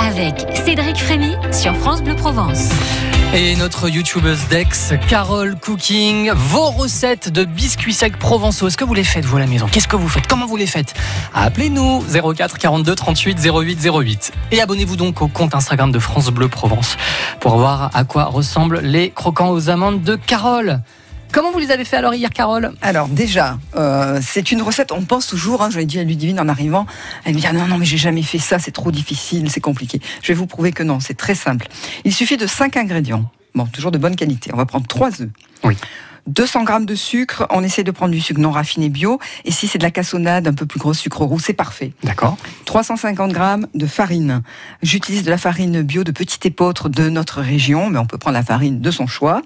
avec Cédric Frémy sur France Bleu Provence. Et notre youtubeuse Dex, Carole Cooking, vos recettes de biscuits secs provençaux. Est-ce que vous les faites, vous, à la maison? Qu'est-ce que vous faites? Comment vous les faites? Appelez-nous 04 42 38 08 08. Et abonnez-vous donc au compte Instagram de France Bleu Provence pour voir à quoi ressemblent les croquants aux amandes de Carole. Comment vous les avez fait alors hier, Carole Alors déjà, euh, c'est une recette, on pense toujours, hein, je l'ai dit à Ludivine en arrivant, elle me dit ah non, non, mais j'ai jamais fait ça, c'est trop difficile, c'est compliqué. Je vais vous prouver que non, c'est très simple. Il suffit de 5 ingrédients, bon, toujours de bonne qualité. On va prendre 3 œufs. Oui. 200 grammes de sucre, on essaie de prendre du sucre non raffiné bio. Et si c'est de la cassonade, un peu plus gros sucre roux, c'est parfait. D'accord. 350 grammes de farine. J'utilise de la farine bio de petit épeautre de notre région, mais on peut prendre la farine de son choix.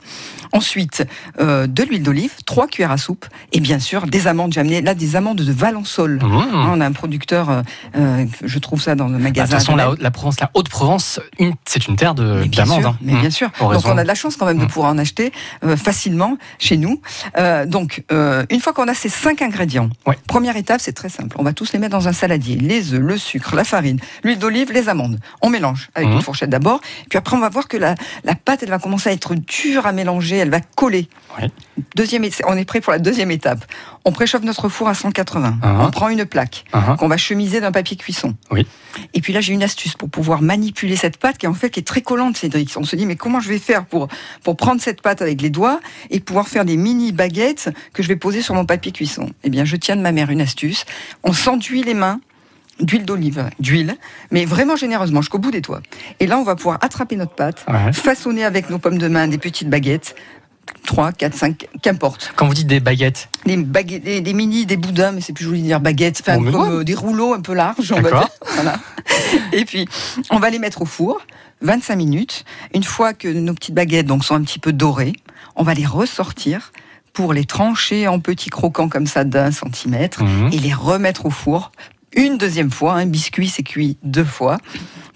Ensuite, euh, de l'huile d'olive, 3 cuillères à soupe. Et bien sûr, des amandes. J'ai amené là des amandes de Valençol. Mmh. On a un producteur, euh, euh, je trouve ça dans le Bah, De magasin. toute façon, la, la Provence, la Haute-Provence, c'est une terre de mais bien d'amandes. sûr, hein. mais Mmh. bien sûr. Pour Donc on a de la chance quand même de Mm. pouvoir en acheter euh, facilement chez nous. Euh, donc euh, une fois qu'on a ces cinq ingrédients, Ouais. première étape c'est très simple. On va tous les mettre dans un saladier les œufs, le sucre, la farine, l'huile d'olive, les amandes. On mélange avec Mhm. une fourchette d'abord. Puis après on va voir que la, la pâte elle va commencer à être dure à mélanger, elle va coller. Ouais. Deuxième, on est prêt pour la deuxième étape. On préchauffe notre four à 180. Mhm. On prend une plaque Mhm. qu'on va chemiser d'un papier cuisson. Oui. Et puis là, j'ai une astuce pour pouvoir manipuler cette pâte qui est en fait qui est très collante, Cédric. On se dit mais comment je vais faire pour pour prendre cette pâte avec les doigts et pouvoir faire des mini baguettes que je vais poser sur mon papier cuisson? Eh bien, je tiens de ma mère une astuce. On s'enduit les mains d'huile d'olive, d'huile, mais vraiment généreusement jusqu'au bout des doigts. Et là, on va pouvoir attraper notre pâte, Ouais. façonner avec nos pommes de main des petites baguettes. 3, 4, 5, qu'importe. Quand vous dites des baguettes, Des, baguettes, des, des mini, des boudins, mais c'est plus joli de dire baguettes, enfin, Oh, comme euh, des rouleaux un peu larges, on va D'accord. dire. Voilà. Et puis, on va les mettre au four, 25 minutes. Une fois que nos petites baguettes donc, sont un petit peu dorées, on va les ressortir pour les trancher en petits croquants comme ça d'un centimètre Mhm. et les remettre au four une deuxième fois. Un biscuit, c'est cuit deux fois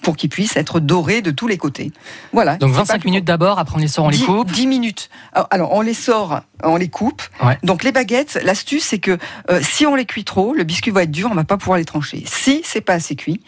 pour qu'il puisse être doré de tous les côtés. Voilà. donc C'est pas 25 plus minutes d'abord, après on les sort, on les 10 coupe. 10 minutes. Alors, Alors, on les sort, on les coupe. Ouais. Donc les baguettes, l'astuce c'est que euh, si on les cuit trop, le biscuit va être dur, on va pas pouvoir les trancher. Si c'est pas assez cuit,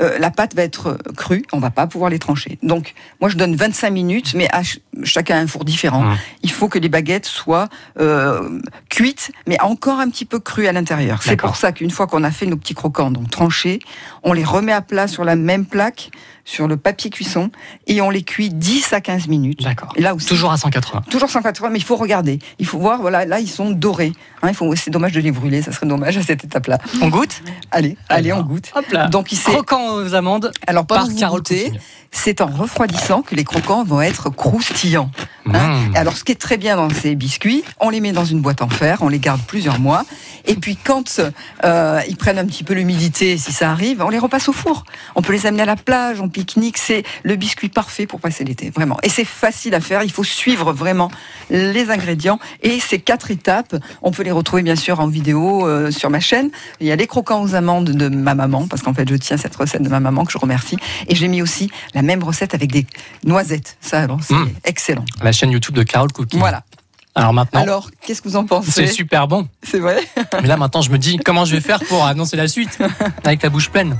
euh, la pâte va être crue, on va pas pouvoir les trancher. Donc moi je donne 25 minutes, mais à ch- chacun un four différent. Mmh. Il faut que les baguettes soient euh, cuites, mais encore un petit peu crues à l'intérieur. C'est pour ça qu'une fois qu'on a fait nos petits croquants, donc tranchés, on les remet à plat sur la même plaque, sur le papier cuisson, et on les cuit 10 à 15 minutes. D'accord. Là aussi, Toujours à 180. Toujours 180, mais il faut regarder. Il faut voir, voilà, là, ils sont dorés. Hein, il faut, c'est dommage de les brûler, ça serait dommage à cette étape-là. On goûte? Allez, allez, on goûte. Hop là. Donc, il s'est- Croquant aux amandes alors, par pendant que vous Cooking. C'est en refroidissant que les croquants vont être croustillants. hein. Mmh. Alors, ce qui est très bien dans ces biscuits, on les met dans une boîte en fer, on les garde plusieurs mois, et puis quand euh, ils prennent un petit peu l'humidité, si ça arrive, on les repasse au four. On peut les amener à la plage, en pique-nique. C'est le biscuit parfait pour passer l'été, vraiment. Et c'est facile à faire. Il faut suivre vraiment les ingrédients et ces quatre étapes. On peut les retrouver bien sûr en vidéo euh, sur ma chaîne. Il y a les croquants aux amandes de ma maman, parce qu'en fait je tiens cette recette de ma maman que je remercie. Et j'ai mis aussi la même recette avec des noisettes. Ça, alors, c'est Mm. excellent. La chaîne YouTube de Carole Cooking. Voilà. Alors maintenant, Alors, qu'est-ce que vous en c'est pensez super bon. C'est vrai? Mais là maintenant, je me dis comment je vais faire pour annoncer la suite avec la bouche pleine?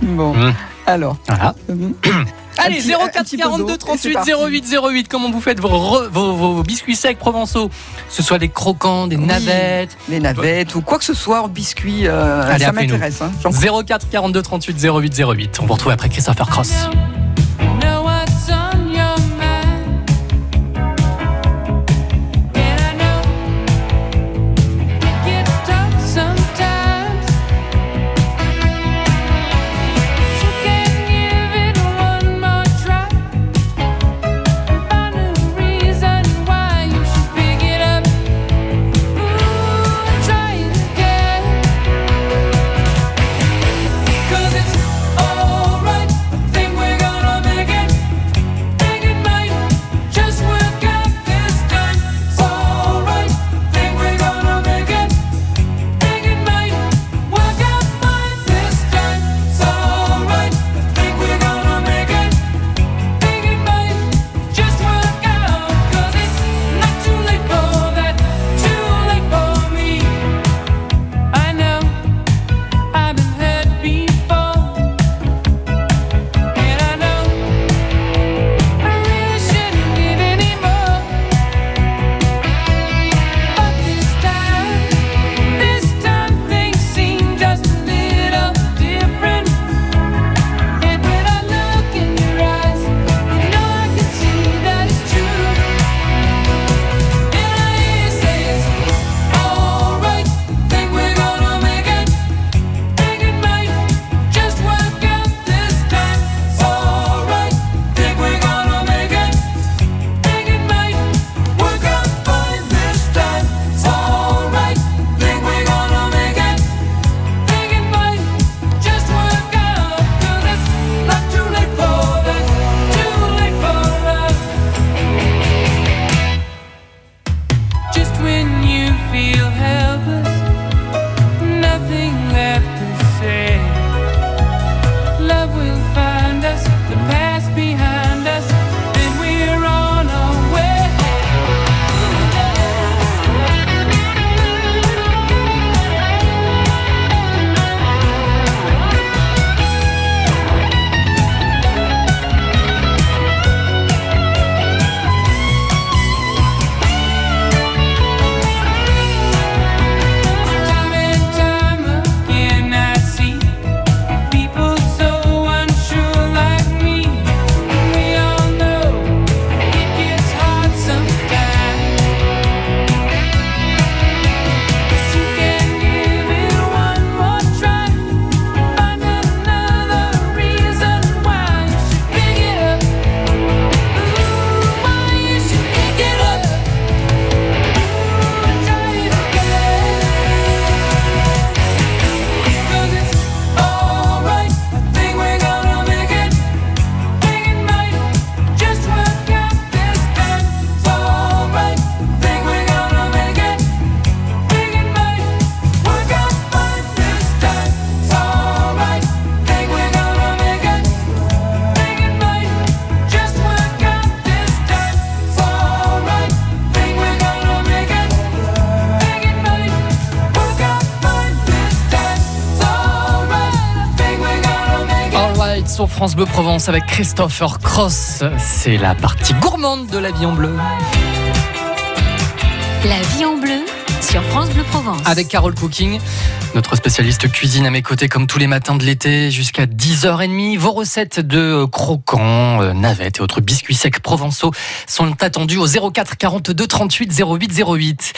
Bon. Mm. Alors. Voilà. Allez, petit- un 04 petit peu d'eau, 42 et c'est 38 parti. 08 08. Comment vous faites vos, re- vos, vos biscuits secs provençaux? Que ce soit des croquants, des Oui. navettes. les navettes ou quoi que ce soit en biscuit, euh, Allez, ça m'intéresse. Hein. J'en 04 42 38 08 08. On vous retrouve après Christopher Cross. Sur France Bleu Provence avec Christopher Cross. C'est la partie gourmande de la vie en bleu. La vie en bleu sur France Bleu Provence. Avec Carole Cooking, notre spécialiste cuisine à mes côtés comme tous les matins de l'été jusqu'à 10h30. Vos recettes de croquants, euh, navettes et autres biscuits secs provençaux sont attendues au 04 42 38 08 08.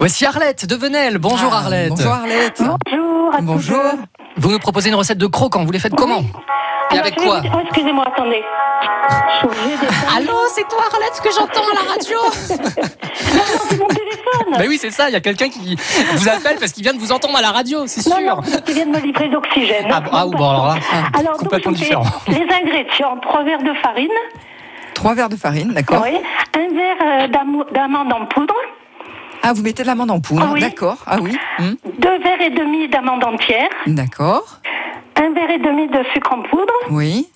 Voici Arlette de Venelle. Bonjour Ah, Arlette. Bonjour Arlette. Bonjour. à tous Bonjour. Vous nous proposez une recette de croquants. Vous les faites comment Et Alors, avec quoi oh, Excusez-moi, attendez. Allô, c'est toi Arlette ce que j'entends à la radio C'est mon téléphone. Bah oui, c'est ça, il y a quelqu'un qui vous appelle parce qu'il vient de vous entendre à la radio, c'est sûr. non, qui vient de me livrer d'oxygène. Ah, bon, ah, bon, alors là, Alors, donc, complètement fais différent. Les ingrédients, trois verres de farine, Trois verres de farine, d'accord. oui, un verre euh, d'amandes en poudre, Ah, vous mettez de l'amande en poudre, oui. d'accord. Ah oui, hmm, deux verres et demi d'amandes entières, d'accord. un verre et demi de sucre en poudre. Oui,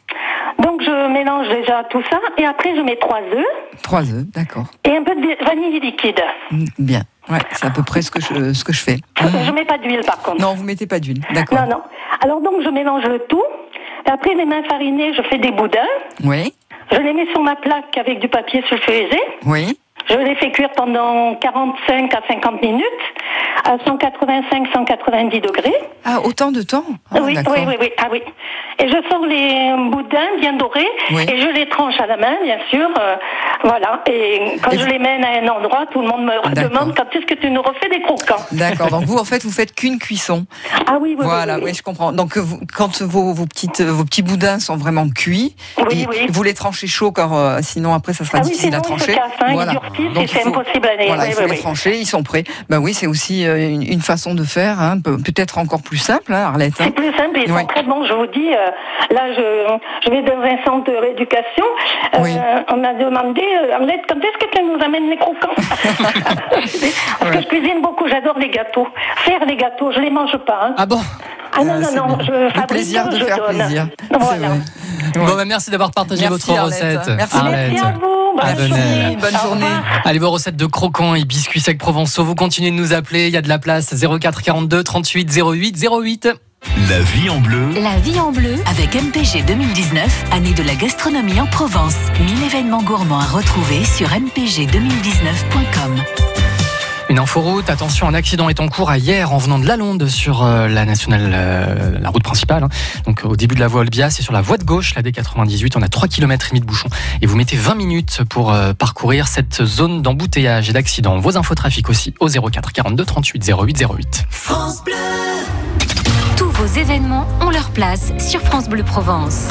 Donc, je mélange déjà tout ça et après, je mets trois œufs trois œufs, d'accord. et un peu de vanille liquide. Hmm, Bien. Ouais, c'est à peu près ce que je, ce que je fais. Hmm. Mets pas d'huile par contre. Non, vous mettez pas d'huile, d'accord. Non, non. Alors donc je mélange le tout. Et après les mains farinées, je fais des boudins. Oui, Je les mets sur ma plaque avec du papier sulfurisé. oui, Je les fais cuire pendant 45 à 50 minutes à 185-190 degrés. Ah, autant de temps? Ah, oui, oui, oui, oui. Ah oui. Et je sors les boudins bien dorés Oui. et je les tranche à la main, bien sûr. euh, voilà. Et quand Et je vous- les mène à un endroit, tout le monde me demande quand est-ce que tu nous refais des croquants. D'accord, donc vous, en fait, vous faites qu'une cuisson. Ah oui, oui, voilà, oui. je comprends. Donc, vous- quand vos, vos, petites, vos petits boudins sont vraiment cuits, vous les tranchez chaud, car euh, sinon, après, ça sera Ah difficile sinon à trancher. hein, et c'est impossible à Voilà, oui, il faut oui, les oui. trancher, ils sont prêts. Ben oui, c'est aussi euh, une, une façon de faire, hein, peut- peut-être encore plus simple, hein, Arlette. hein. C'est plus simple, ils sont très bons, je vous dis. euh, là, je, je vais dans un centre de rééducation. Euh. On m'a demandé, euh, Arlette, quand est-ce que tu nous amènes les croquants Parce que je cuisine beaucoup, j'adore les gâteaux. Faire les gâteaux, je les mange pas. hein. Ah bon? Ah non, Ah, non, non, je fabrique, plaisir de je faire donne. plaisir. Voilà. Bon, bah, merci d'avoir partagé Merci, votre Arlette. recette. Merci. Arlette. Merci à vous, bonne journée. Bonne journée. Allez, vos recettes de croquants et biscuits secs provençaux, vous continuez de nous appeler, il y a de la place. 04 42 38 08 08. La vie en bleu. La vie en bleu Avec MPG 2019, année de la gastronomie en Provence. 1000 événements gourmands à retrouver sur mpg2019.com. Une inforoute, attention, un accident est en cours à hier en venant de Lalonde sur euh, la nationale, euh, la route principale. hein. Donc au début de la voie Olbia, c'est sur la voie de gauche, la D98, on a 3 km et demi de bouchon et vous mettez 20 minutes pour euh, parcourir cette zone d'embouteillage et d'accident. Vos infos trafic aussi au 04 42 38 08 08. Tous vos événements ont leur place sur France Bleu Provence.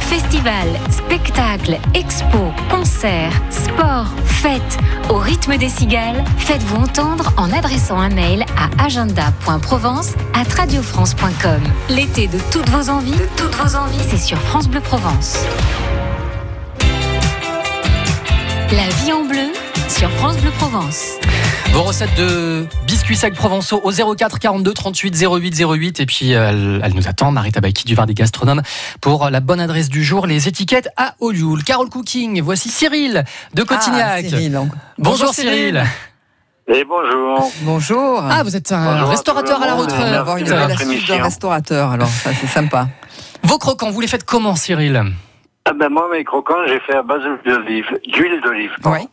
Festivals, spectacles, expos, concerts, sports, fêtes. Au rythme des cigales, faites-vous entendre en adressant un mail à agenda.provence à radiofrance.com. L'été de toutes vos envies, de toutes vos envies, c'est sur France Bleu Provence. La vie en bleu sur France Bleu Provence. Vos recettes de biscuits secs provençaux au 04 42 38 08 08 et puis elle, elle nous attend Marita Baiki du Var des gastronomes pour la bonne adresse du jour les étiquettes à Olioul. Carole Cooking, voici Cyril de Cotignac. Ah, Cyril. Bonjour Cyril. Et bonjour. Bonjour. Ah vous êtes un Bonjour restaurateur à la retraite. avoir une votre astuce de émission. restaurateur, alors ça c'est sympa. Vos croquants, vous les faites comment Cyril? Ah ben moi, mes croquants, j'ai fait à base d'olive, d'huile d'olive. Oui.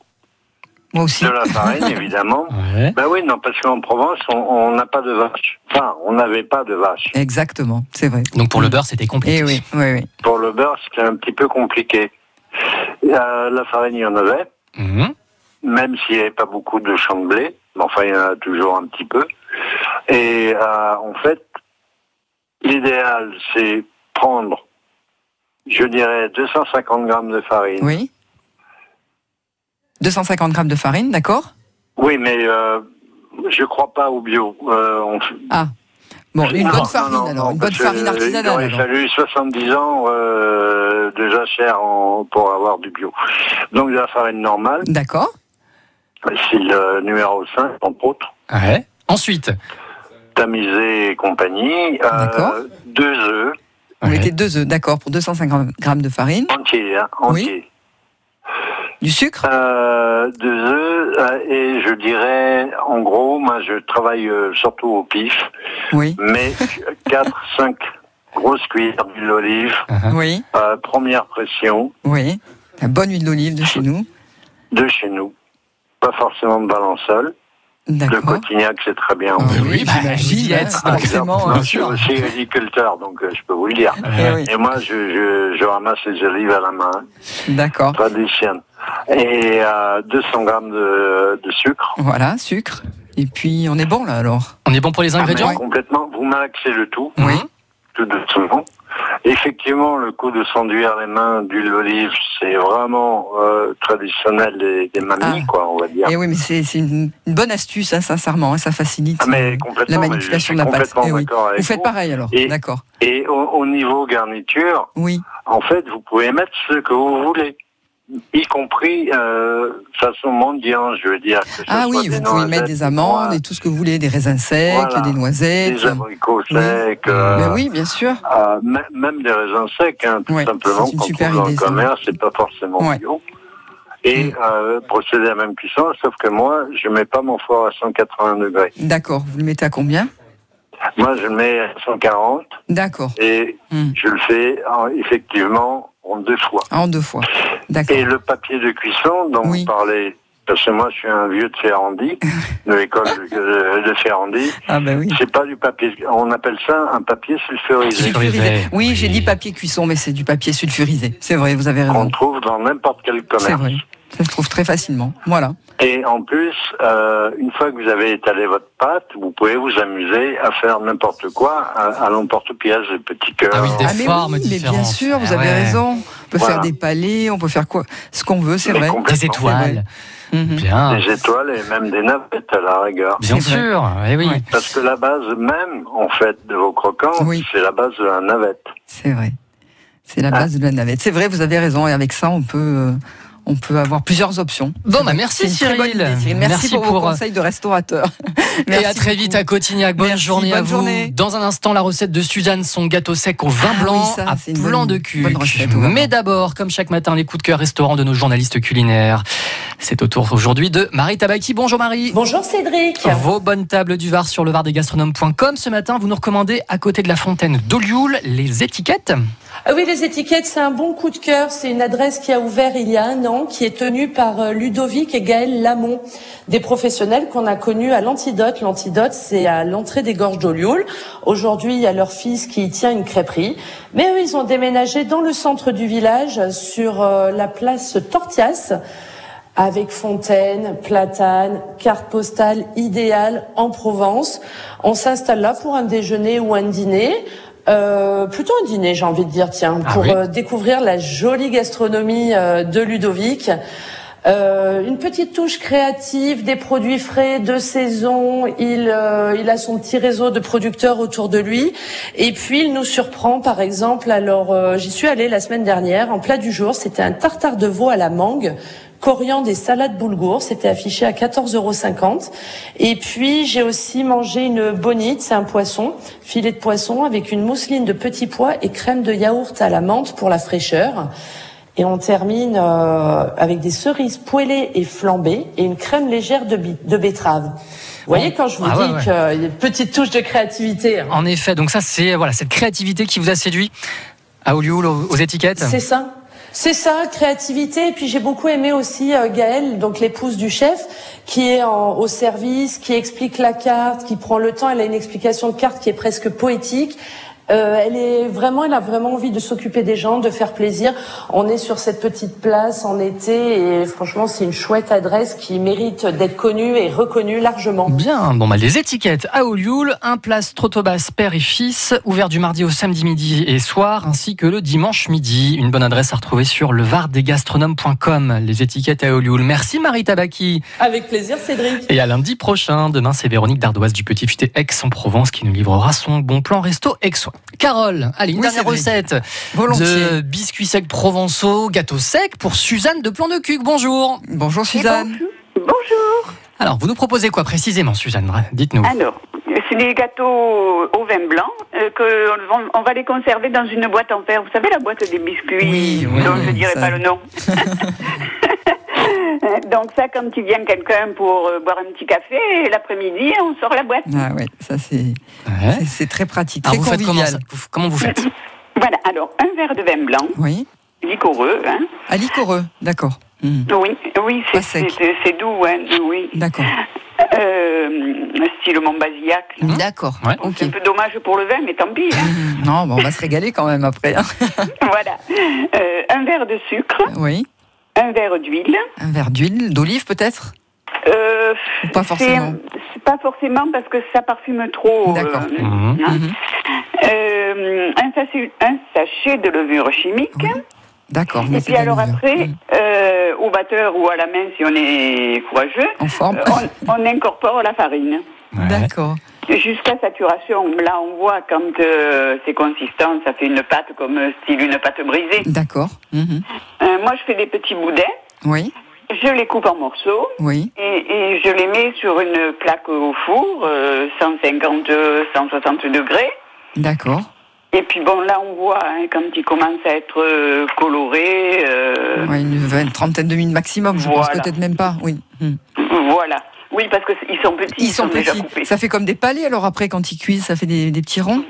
Moi aussi. De la farine, évidemment. Ouais. Ben oui, non, parce qu'en Provence, on- n'a pas de vache. Enfin, on n'avait pas de vache. Exactement, c'est vrai. Donc pour le beurre c'était compliqué. Eh oui, oui, oui. Pour le beurre, c'était un petit peu compliqué. Euh, la farine, il y en avait, Mhm. même s'il n'y avait pas beaucoup de champs de blé. Mais enfin, il y en a toujours un petit peu. Et euh, en fait, l'idéal, c'est prendre, je dirais, 250 grammes de farine. Oui. 250 grammes de farine, d'accord? Oui, mais euh, je crois pas au bio. Euh, on- Ah. Bon, une Non, bonne farine non, alors, une bonne farine artisanale. Il aurait alors. fallu 70 ans euh, déjà cher en- pour avoir du bio. Donc de la farine normale, D'accord. c'est le numéro 5 entre autres, Ouais. Ensuite. tamisé et compagnie. euh, D'accord. deux œufs Vous Ouais. mettez deux œufs, d'accord, pour 250 grammes de farine. entiers, hein, Oui. Du sucre? Euh, deux œufs euh, et je dirais, en gros, moi je travaille euh, surtout au pif, Oui. mais 4, 5 grosse cuillère d'huile d'olive, Oui, euh, première pression oui. La bonne huile d'olive de chez nous. de chez nous. Pas forcément de balançol. Le D'accord. cotignac, c'est très bien. Ah aussi. oui, bah, j'imagine, hein, forcément. Hein. je suis aussi agriculteur, donc euh, je peux vous le dire. Eh oui, Et moi, je, je, je ramasse les olives à la main, D'accord. tradition. Et euh, 200 grammes de, de sucre. Voilà, sucre. Et puis, on est bon là alors. On est bon pour les Ah, mais ingrédients? complètement. Vous malaxez le tout, Oui. tout doucement. Effectivement, le coup de s'enduire les mains d'huile d'olive, c'est vraiment euh, traditionnel des, des mamies, Ah. quoi, on va dire. Et oui, mais c'est une, une bonne astuce, hein, sincèrement. hein, ça facilite Ah, mais euh, complètement, la manipulation de la pâte. complètement Eh oui. d'accord avec Vous faites vous. pareil alors. Et- D'accord. Et au, au niveau garniture, Oui. en fait, vous pouvez mettre ce que vous voulez. Y compris euh, façon mendiant, je veux dire. Que Ah oui, vous pouvez mettre des amandes et tout ce que vous voulez, des raisins secs, Voilà. des noisettes. des abricots Oui. secs, euh, Mais oui, bien sûr. euh, même des raisins secs, hein, tout Ouais, simplement. qu'on trouve dans le commerce, c'est pas forcément Ouais. bio. Et Mm. euh, procéder à la même cuisson, sauf que moi, je mets pas mon four à 180 degrés. D'accord. Vous le mettez à combien? Moi, je le mets à 140 D'accord. et Hmm. je le fais en- effectivement en deux fois. En deux fois. Et le papier de cuisson dont Oui. vous parlez, parce que moi je suis un vieux de Ferrandi, de l'école de, de Ferrandi, Ah ben oui. c'est pas du papier, on appelle ça un papier sulfurisé Sulfurisé. Oui, j'ai dit papier cuisson, mais c'est du papier sulfurisé. C'est vrai, vous avez qu'on raison. trouve dans n'importe quel C'est commerce. vrai. Ça se trouve très facilement. Voilà. Et en plus, euh, une fois que vous avez étalé votre pâte, vous pouvez vous amuser à faire n'importe quoi à, à l'emporte-pièce, des petits cœurs. Ah oui, des ah mais formes oui, mais bien sûr, vous Ah avez ouais. raison. On peut Voilà. faire des palais, on peut faire quoi, ce qu'on veut, c'est vrai. Des étoiles. Bien. Des étoiles et même des navettes à la rigueur. Bien sûr. Eh oui. Parce que la base même, en fait, de vos croquants, Oui. c'est la base de la navette. C'est vrai. C'est la Ah. base de la navette. C'est vrai, vous avez raison. Et avec ça, on peut, euh, on peut avoir plusieurs options. Bon, bah, merci, bonne Cyril. idée, Cyril. Merci, Merci pour, pour, vos euh, conseils de restaurateur. Et Merci à très vite à Cotignac. Bonne Merci, journée à bonne vous. journée. Dans un instant, la recette de Suzanne, son gâteau sec au vin Ah blanc oui, ça, à plan bonne- de bonne vin Mais d'abord, comme chaque matin, les coups de cœur restaurants de nos journalistes culinaires. C'est au tour aujourd'hui de Marie Tabaki. Bonjour Marie. Bonjour Cédric. Vos bonnes tables du Var sur le Vardesgastronomes.com. Ce matin, vous nous recommandez à côté de la fontaine d'Olioul les étiquettes. Ah oui, les étiquettes, c'est un bon coup de cœur. C'est une adresse qui a ouvert il y a un an, qui est tenue par euh, Ludovic et Gaël Lamont, des professionnels qu'on a connus à l'Antidote. L'Antidote, c'est à l'entrée des gorges d'Olioul. Aujourd'hui, il y a leur fils qui y tient une crêperie. Mais eux, ils ont déménagé dans le centre du village, sur euh, la place Tortias. avec fontaine, platane, carte postale idéale en Provence. On s'installe là pour un déjeuner ou un dîner. Euh, plutôt un dîner, j'ai envie de dire, tiens, Ah pour oui. euh, découvrir la jolie gastronomie euh, de Ludovic. Euh, une petite touche créative, des produits frais de saison. Il, euh, il a son petit réseau de producteurs autour de lui. Et puis il nous surprend, par exemple. Alors euh, j'y suis allée la semaine dernière. En plat du jour, c'était un tartare de veau à la mangue coriandre et salade boulgour. C'était affiché à 14,50 euros. Et puis, j'ai aussi mangé une bonite, c'est un poisson, filet de poisson avec une mousseline de petits pois et crème de yaourt à la menthe pour la fraîcheur. Et on termine euh, avec des cerises poêlées et flambées et une crème légère de, de betterave. Vous voyez quand je vous Ah ouais, dis ouais. qu'il y a une petite touche de créativité. hein. En effet, donc ça, c'est voilà, cette créativité qui vous a séduit à aux, aux étiquettes? C'est ça. C'est ça, créativité. Et puis j'ai beaucoup aimé aussi euh, Gaëlle, donc l'épouse du chef, qui est au service, qui explique la carte, qui prend le temps. Elle a une explication de carte qui est presque poétique. Euh, elle est vraiment, elle a vraiment envie de s'occuper des gens, de faire plaisir. On est sur cette petite place en été et franchement, c'est une chouette adresse qui mérite d'être connue et reconnue largement. Bien, bon bah les étiquettes à Olioul, un place Trotobas père et fils, ouvert du mardi au samedi midi et soir, ainsi que le dimanche midi. Une bonne adresse à retrouver sur levardesgastronomes.com. Les étiquettes à Olioul. Merci Marie Tabaki. Avec plaisir, Cédric. Et à lundi prochain, demain c'est Véronique Dardoise du Petit Futé Aix-en-Provence qui nous livrera son bon plan resto aixois. Carole, allez, une Oui, dernière recette Volontiers. de biscuits secs provençaux, gâteau sec pour Suzanne de Plan de Cuc. Bonjour. Bonjour Suzanne. Bonjour. Alors, vous nous proposez quoi précisément, Suzanne? Dites-nous. Alors, c'est des gâteaux au vin blanc euh, que on, va- on va les conserver dans une boîte en fer. Vous savez la boîte des biscuits Oui, oui, dont oui, je dirais ça. pas le nom. Donc ça, quand il vient quelqu'un pour euh, boire un petit café, l'après-midi, on sort la boîte. Ah ouais, ça c'est Ouais. c'est- c'est très pratique, Alors très vous faites comment, convivial. ça Vous- comment vous faites Voilà, alors un verre de vin blanc, Oui. liquoreux, hein. À liquoreux, d'accord. Hmm. Oui, oui, c'est doux, hein, oui. D'accord. Euh, style Montbazillac. là. D'accord. Ouais. C'est un peu dommage pour le vin, mais tant pis. hein. Non, bon, on va se régaler quand même après. hein. voilà. Euh, un verre de sucre, Oui. un verre d'huile. Un verre d'huile, d'olive peut-être? Euh, pas forcément. C'est pas forcément parce que ça parfume trop. D'accord. euh, Mhm. hein. Mhm. Euh, un, sachet, un sachet de levure chimique. D'accord. Et puis alors après, euh, au batteur ou à la main si on est courageux, En forme euh, on, on incorpore la farine. Ouais. D'accord. Jusqu'à saturation. Là, on voit quand euh, c'est consistant, ça fait une pâte comme style une pâte brisée. D'accord. Mhm. Euh, moi, je fais des petits boudins. Oui. Je les coupe en morceaux Oui. et, et je les mets sur une plaque au four, euh, 150, 160 degrés. D'accord. Et puis bon, là, on voit hein, quand ils commencent à être euh, colorés. euh, Ouais, une trentaine de minutes maximum, je pense Voilà. peut-être même pas. Oui. Hmm. Voilà. Oui, parce qu'ils sont petits. Ils sont petits. coupés. Ça fait comme des palais alors après quand ils cuisent, ça fait des, des petits ronds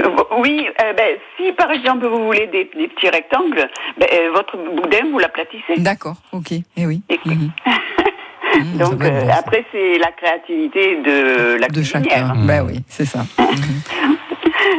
Euh, Oui, euh, ben, si par exemple vous voulez des, des petits rectangles, ben, euh, votre boudin, vous l'aplatissez. D'accord. Ok. Eh oui. Et- Mhm. Mhm, ça Donc euh, bon, après, c'est la créativité de la de cuisinière. chacun. Mhm. Ben oui, c'est ça.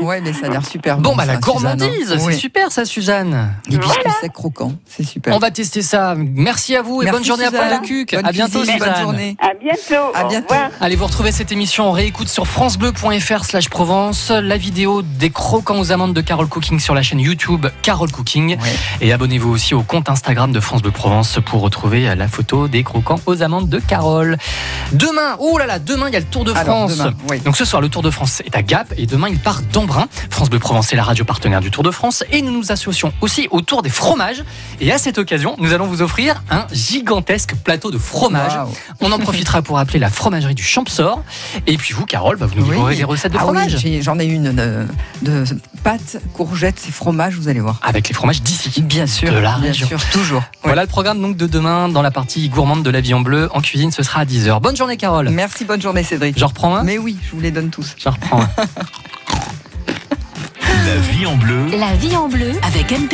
Ouais, mais ça a l'air super Bon, bon. bah la ça, gourmandise, hein. c'est Oui. super ça, Suzanne. Les biscuits secs croquants, c'est super. On va tester ça. Merci à vous et Merci, bonne journée à. Paul Le Cuc. Bonne à bientôt, cuisine, Suzanne. Bonne journée. À bientôt. À bientôt. Allez, vous retrouvez cette émission en réécoute sur francebleu.fr slash Provence, la vidéo des croquants aux amandes de Carole Cooking sur la chaîne YouTube Carole Cooking. Ouais. Et abonnez-vous aussi au compte Instagram de France Bleu Provence pour retrouver la photo des croquants aux amandes de Carole. Demain, oh là là, demain il y a le Tour de Alors, France. demain, oui. Donc ce soir, le Tour de France est à Gap et demain il part d'Embrun. France Bleu Provence est la radio partenaire du Tour de France et nous nous associons aussi au Tour des fromages. Et à cette occasion, nous allons vous offrir un gigantesque plateau de fromage. Waouh. On en profitera pour appeler la fromagerie du Champsor. Et puis vous, Carole, bah, vous nous Oui. livrerez des recettes de Ah oui, fromage. j'ai- j'en ai une de, de pâtes, courgettes et fromage, vous allez voir. avec les fromages d'ici. Bien sûr, De la bien région. sûr, toujours. Voilà le programme donc de demain dans la partie gourmande de la vie en bleu. En cuisine, ce sera à 10h. Bonne journée, Carole. Merci, bonne journée Cédric. J'en reprends un Mais oui, je vous les donne tous. J'en reprends un. La vie en bleu. La vie en bleu Avec MP